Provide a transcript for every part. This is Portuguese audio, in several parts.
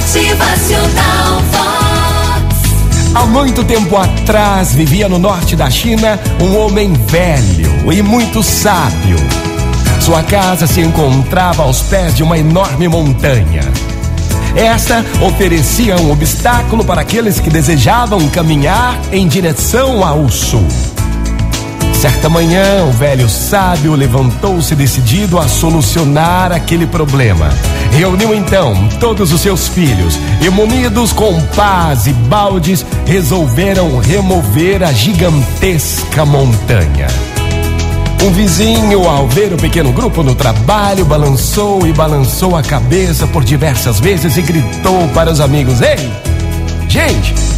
Motivacional Vox. Há muito tempo atrás vivia no norte da China um homem velho e muito sábio. Sua casa se encontrava aos pés de uma enorme montanha. Esta oferecia um obstáculo para aqueles que desejavam caminhar em direção ao sul. Certa manhã, o velho sábio levantou-se decidido a solucionar aquele problema. Reuniu então todos os seus filhos e, munidos com pás e baldes, resolveram remover a gigantesca montanha. Um vizinho, ao ver o pequeno grupo no trabalho, balançou e balançou a cabeça por diversas vezes e gritou para os amigos: Ei, gente!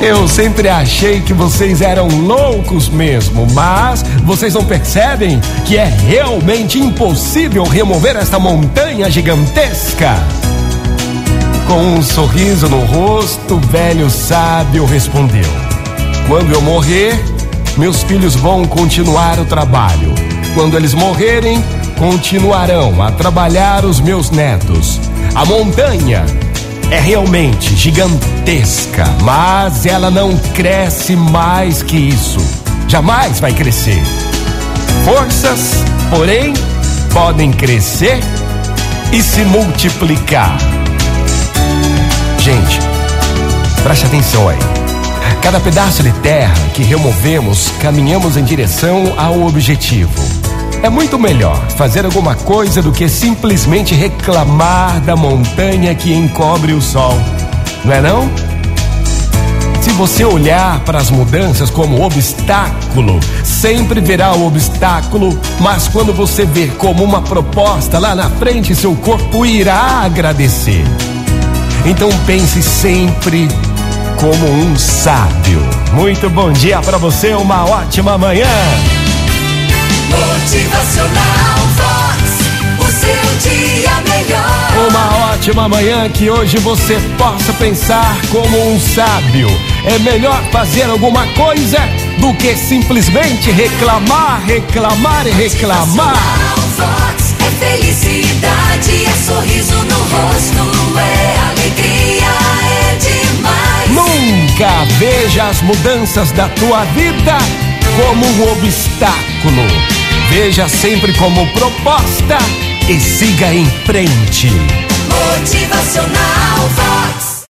Eu sempre achei que vocês eram loucos mesmo, mas vocês não percebem que é realmente impossível remover esta montanha gigantesca? Com um sorriso no rosto, o velho sábio respondeu: Quando eu morrer, meus filhos vão continuar o trabalho. Quando eles morrerem, continuarão a trabalhar os meus netos. A montanha é realmente gigantesca, mas ela não cresce mais que isso. Jamais vai crescer. Forças, porém, podem crescer e se multiplicar. Gente, preste atenção aí. Cada pedaço de terra que removemos, caminhamos em direção ao objetivo. É muito melhor fazer alguma coisa do que simplesmente reclamar da montanha que encobre o sol. Não é não? Se você olhar para as mudanças como obstáculo, sempre verá o obstáculo, mas quando você ver como uma proposta lá na frente, seu corpo irá agradecer. Então pense sempre como um sábio. Muito bom dia para você, uma ótima manhã. Motivacional Vox. O seu dia melhor. Uma ótima manhã que hoje você possa pensar como um sábio. É melhor fazer alguma coisa do que simplesmente reclamar, reclamar e reclamar. Vox. É felicidade, é sorriso no rosto, é alegria, é demais. Nunca veja as mudanças da tua vida como um obstáculo. Veja sempre como proposta e siga em frente. Motivacional Vox.